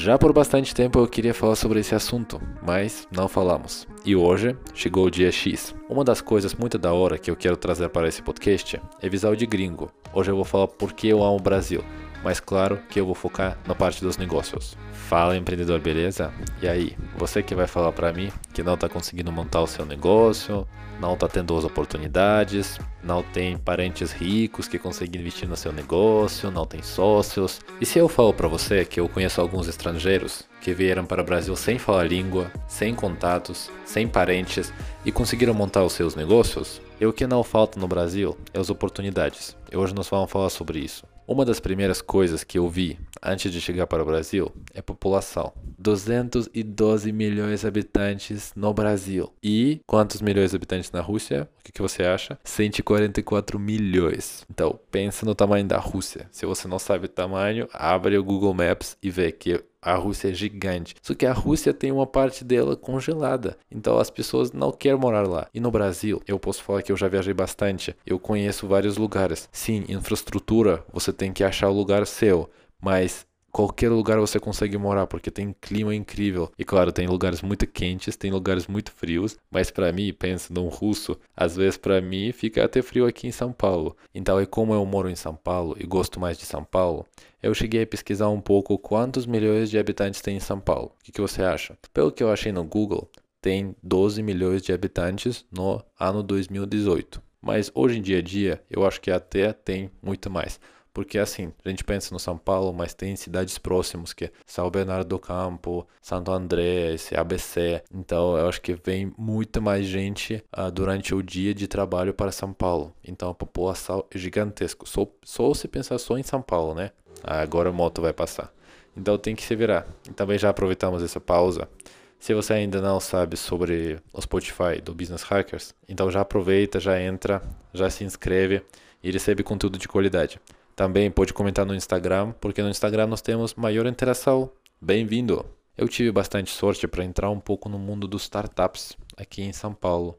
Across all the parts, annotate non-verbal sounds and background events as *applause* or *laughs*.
Já por bastante tempo eu queria falar sobre esse assunto, mas não falamos. E hoje chegou o dia X. Uma das coisas muito da hora que eu quero trazer para esse podcast é visão de gringo. Hoje eu vou falar por que eu amo o Brasil mas claro que eu vou focar na parte dos negócios. Fala empreendedor, beleza? E aí, você que vai falar para mim que não está conseguindo montar o seu negócio, não está tendo as oportunidades, não tem parentes ricos que conseguem investir no seu negócio, não tem sócios. E se eu falo para você que eu conheço alguns estrangeiros que vieram para o Brasil sem falar língua, sem contatos, sem parentes e conseguiram montar os seus negócios? E o que não falta no Brasil é as oportunidades. E hoje nós vamos falar sobre isso. Uma das primeiras coisas que eu vi antes de chegar para o Brasil é população. 212 milhões de habitantes no Brasil. E quantos milhões de habitantes na Rússia? O que, que você acha? 144 milhões. Então, pensa no tamanho da Rússia. Se você não sabe o tamanho, abre o Google Maps e vê que a Rússia é gigante. Só que a Rússia tem uma parte dela congelada. Então as pessoas não querem morar lá. E no Brasil, eu posso falar que eu já viajei bastante. Eu conheço vários lugares. Sim, infraestrutura, você tem que achar o lugar seu. Mas qualquer lugar você consegue morar porque tem clima incrível. E claro, tem lugares muito quentes, tem lugares muito frios, mas para mim, pensa num russo, às vezes para mim fica até frio aqui em São Paulo. Então, é como eu moro em São Paulo e gosto mais de São Paulo, eu cheguei a pesquisar um pouco quantos milhões de habitantes tem em São Paulo. O que, que você acha? Pelo que eu achei no Google, tem 12 milhões de habitantes no ano 2018. Mas hoje em dia a dia, eu acho que até tem muito mais. Porque assim, a gente pensa no São Paulo, mas tem cidades próximas que é São Bernardo do Campo, Santo André, esse ABC. Então eu acho que vem muita mais gente uh, durante o dia de trabalho para São Paulo. Então a população é gigantesca. Só, só se pensar só em São Paulo, né? Agora a moto vai passar. Então tem que se virar. E também já aproveitamos essa pausa. Se você ainda não sabe sobre o Spotify do Business Hackers, então já aproveita, já entra, já se inscreve e recebe conteúdo de qualidade. Também pode comentar no Instagram, porque no Instagram nós temos maior interação. Bem-vindo! Eu tive bastante sorte para entrar um pouco no mundo dos startups aqui em São Paulo.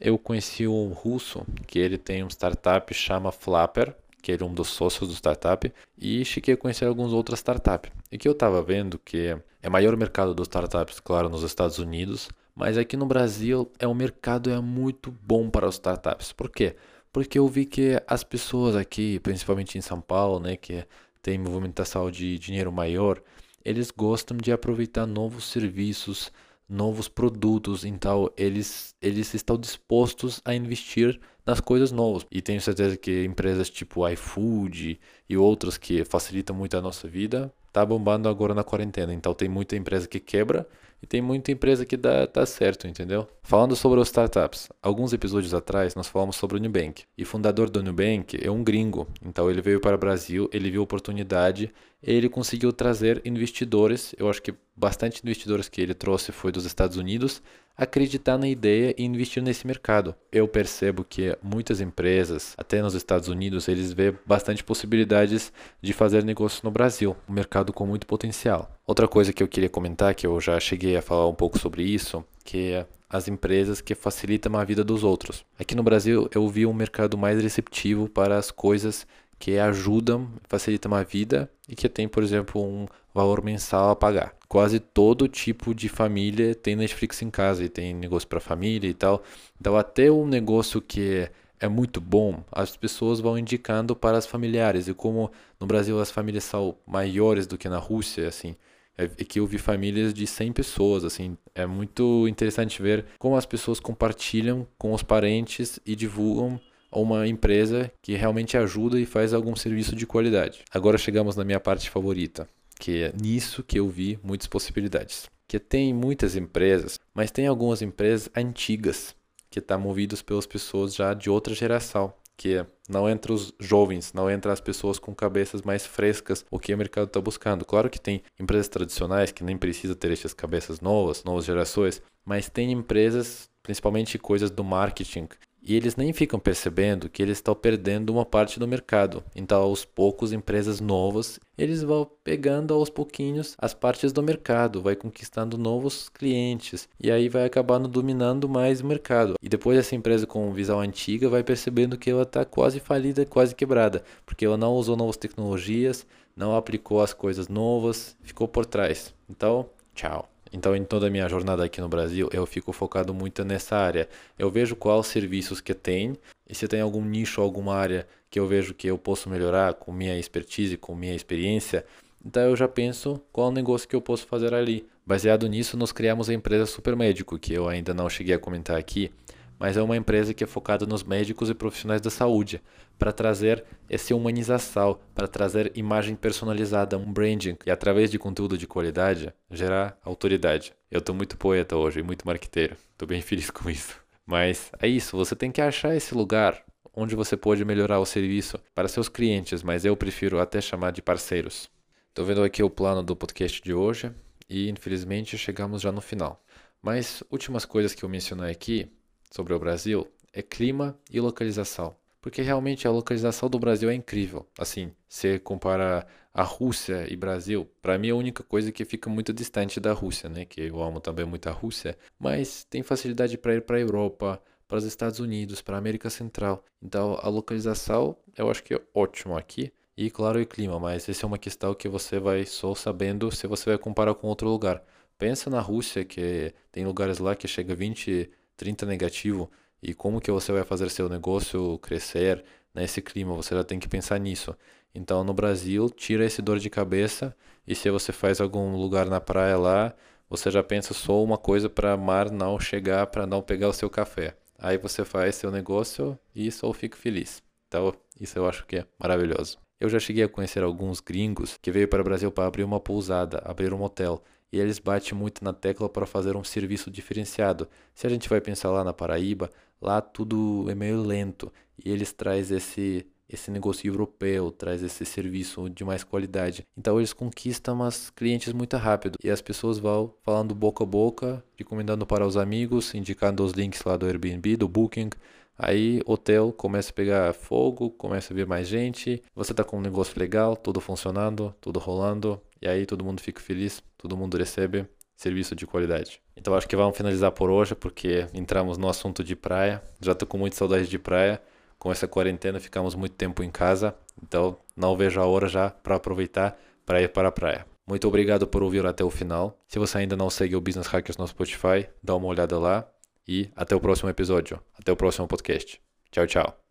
Eu conheci um russo que ele tem um startup chama Flapper, que ele é um dos sócios do startup, e cheguei a conhecer algumas outras startups. E que eu estava vendo que é maior mercado dos startups, claro, nos Estados Unidos, mas aqui no Brasil é um mercado é muito bom para os startups. Por quê? porque eu vi que as pessoas aqui, principalmente em São Paulo, né, que tem movimentação de dinheiro maior, eles gostam de aproveitar novos serviços, novos produtos, então eles eles estão dispostos a investir nas coisas novas. E tenho certeza que empresas tipo iFood e outras que facilitam muito a nossa vida tá bombando agora na quarentena. Então tem muita empresa que quebra e tem muita empresa que dá, tá certo, entendeu? Falando sobre os startups, alguns episódios atrás nós falamos sobre o Nubank. E o fundador do Nubank é um gringo. Então ele veio para o Brasil, ele viu oportunidade, ele conseguiu trazer investidores. Eu acho que bastante investidores que ele trouxe foi dos Estados Unidos, acreditar na ideia e investir nesse mercado. Eu percebo que muitas empresas, até nos Estados Unidos, eles vê bastante possibilidades de fazer negócio no Brasil, um mercado com muito potencial. Outra coisa que eu queria comentar, que eu já cheguei a falar um pouco sobre isso, que é as empresas que facilitam a vida dos outros. Aqui no Brasil eu vi um mercado mais receptivo para as coisas que ajudam, facilitam a vida e que tem, por exemplo, um valor mensal a pagar. Quase todo tipo de família tem Netflix em casa e tem negócio para família e tal. Então, até um negócio que é muito bom, as pessoas vão indicando para as familiares. E como no Brasil as famílias são maiores do que na Rússia, assim, é que eu vi famílias de 100 pessoas, assim, é muito interessante ver como as pessoas compartilham com os parentes e divulgam uma empresa que realmente ajuda e faz algum serviço de qualidade. Agora chegamos na minha parte favorita, que é nisso que eu vi muitas possibilidades. Que tem muitas empresas, mas tem algumas empresas antigas que estão tá movidas pelas pessoas já de outra geração, que não entre os jovens, não entre as pessoas com cabeças mais frescas, o que o mercado está buscando. Claro que tem empresas tradicionais que nem precisa ter essas cabeças novas, novas gerações, mas tem empresas, principalmente coisas do marketing, e eles nem ficam percebendo que eles estão perdendo uma parte do mercado. Então, aos poucos, empresas novas, eles vão pegando aos pouquinhos as partes do mercado, vai conquistando novos clientes e aí vai acabando dominando mais o mercado. E depois essa empresa com visão antiga vai percebendo que ela está quase falida, quase quebrada, porque ela não usou novas tecnologias, não aplicou as coisas novas, ficou por trás. Então, tchau. Então, em toda a minha jornada aqui no Brasil, eu fico focado muito nessa área. Eu vejo quais serviços que tem e se tem algum nicho, alguma área que eu vejo que eu posso melhorar com minha expertise, com minha experiência, então eu já penso qual negócio que eu posso fazer ali. Baseado nisso, nós criamos a empresa Supermédico, que eu ainda não cheguei a comentar aqui, mas é uma empresa que é focada nos médicos e profissionais da saúde, para trazer essa humanização, para trazer imagem personalizada, um branding, e através de conteúdo de qualidade, gerar autoridade. Eu estou muito poeta hoje, muito marqueteiro, estou bem *laughs* feliz com isso. Mas é isso, você tem que achar esse lugar onde você pode melhorar o serviço para seus clientes, mas eu prefiro até chamar de parceiros. Estou vendo aqui o plano do podcast de hoje e infelizmente chegamos já no final. Mas últimas coisas que eu mencionei aqui sobre o Brasil é clima e localização. Porque realmente a localização do Brasil é incrível. Assim, se compara a Rússia e Brasil, para mim é a única coisa que fica muito distante da Rússia, né? Que eu amo também muito a Rússia, mas tem facilidade para ir para a Europa, para os Estados Unidos, para a América Central. Então a localização eu acho que é ótimo aqui. E claro, o clima, mas essa é uma questão que você vai só sabendo se você vai comparar com outro lugar. Pensa na Rússia, que tem lugares lá que chega 20, 30 negativo, e como que você vai fazer seu negócio crescer nesse clima, você já tem que pensar nisso. Então, no Brasil, tira esse dor de cabeça, e se você faz algum lugar na praia lá, você já pensa só uma coisa para mar não chegar, para não pegar o seu café. Aí você faz seu negócio e só fica feliz. Então, isso eu acho que é maravilhoso. Eu já cheguei a conhecer alguns gringos que veio para o Brasil para abrir uma pousada, abrir um hotel, e eles batem muito na tecla para fazer um serviço diferenciado. Se a gente vai pensar lá na Paraíba, lá tudo é meio lento, e eles trazem esse esse negócio europeu, traz esse serviço de mais qualidade. Então eles conquistam as clientes muito rápido e as pessoas vão falando boca a boca, recomendando para os amigos, indicando os links lá do Airbnb, do Booking, Aí hotel começa a pegar fogo, começa a vir mais gente, você tá com um negócio legal, tudo funcionando, tudo rolando, e aí todo mundo fica feliz, todo mundo recebe serviço de qualidade. Então acho que vamos finalizar por hoje, porque entramos no assunto de praia. Já tô com muita saudade de praia. Com essa quarentena ficamos muito tempo em casa, então não vejo a hora já para aproveitar para ir para a praia. Muito obrigado por ouvir até o final. Se você ainda não segue o Business Hackers no Spotify, dá uma olhada lá. E até o próximo episódio. Até o próximo podcast. Tchau, tchau.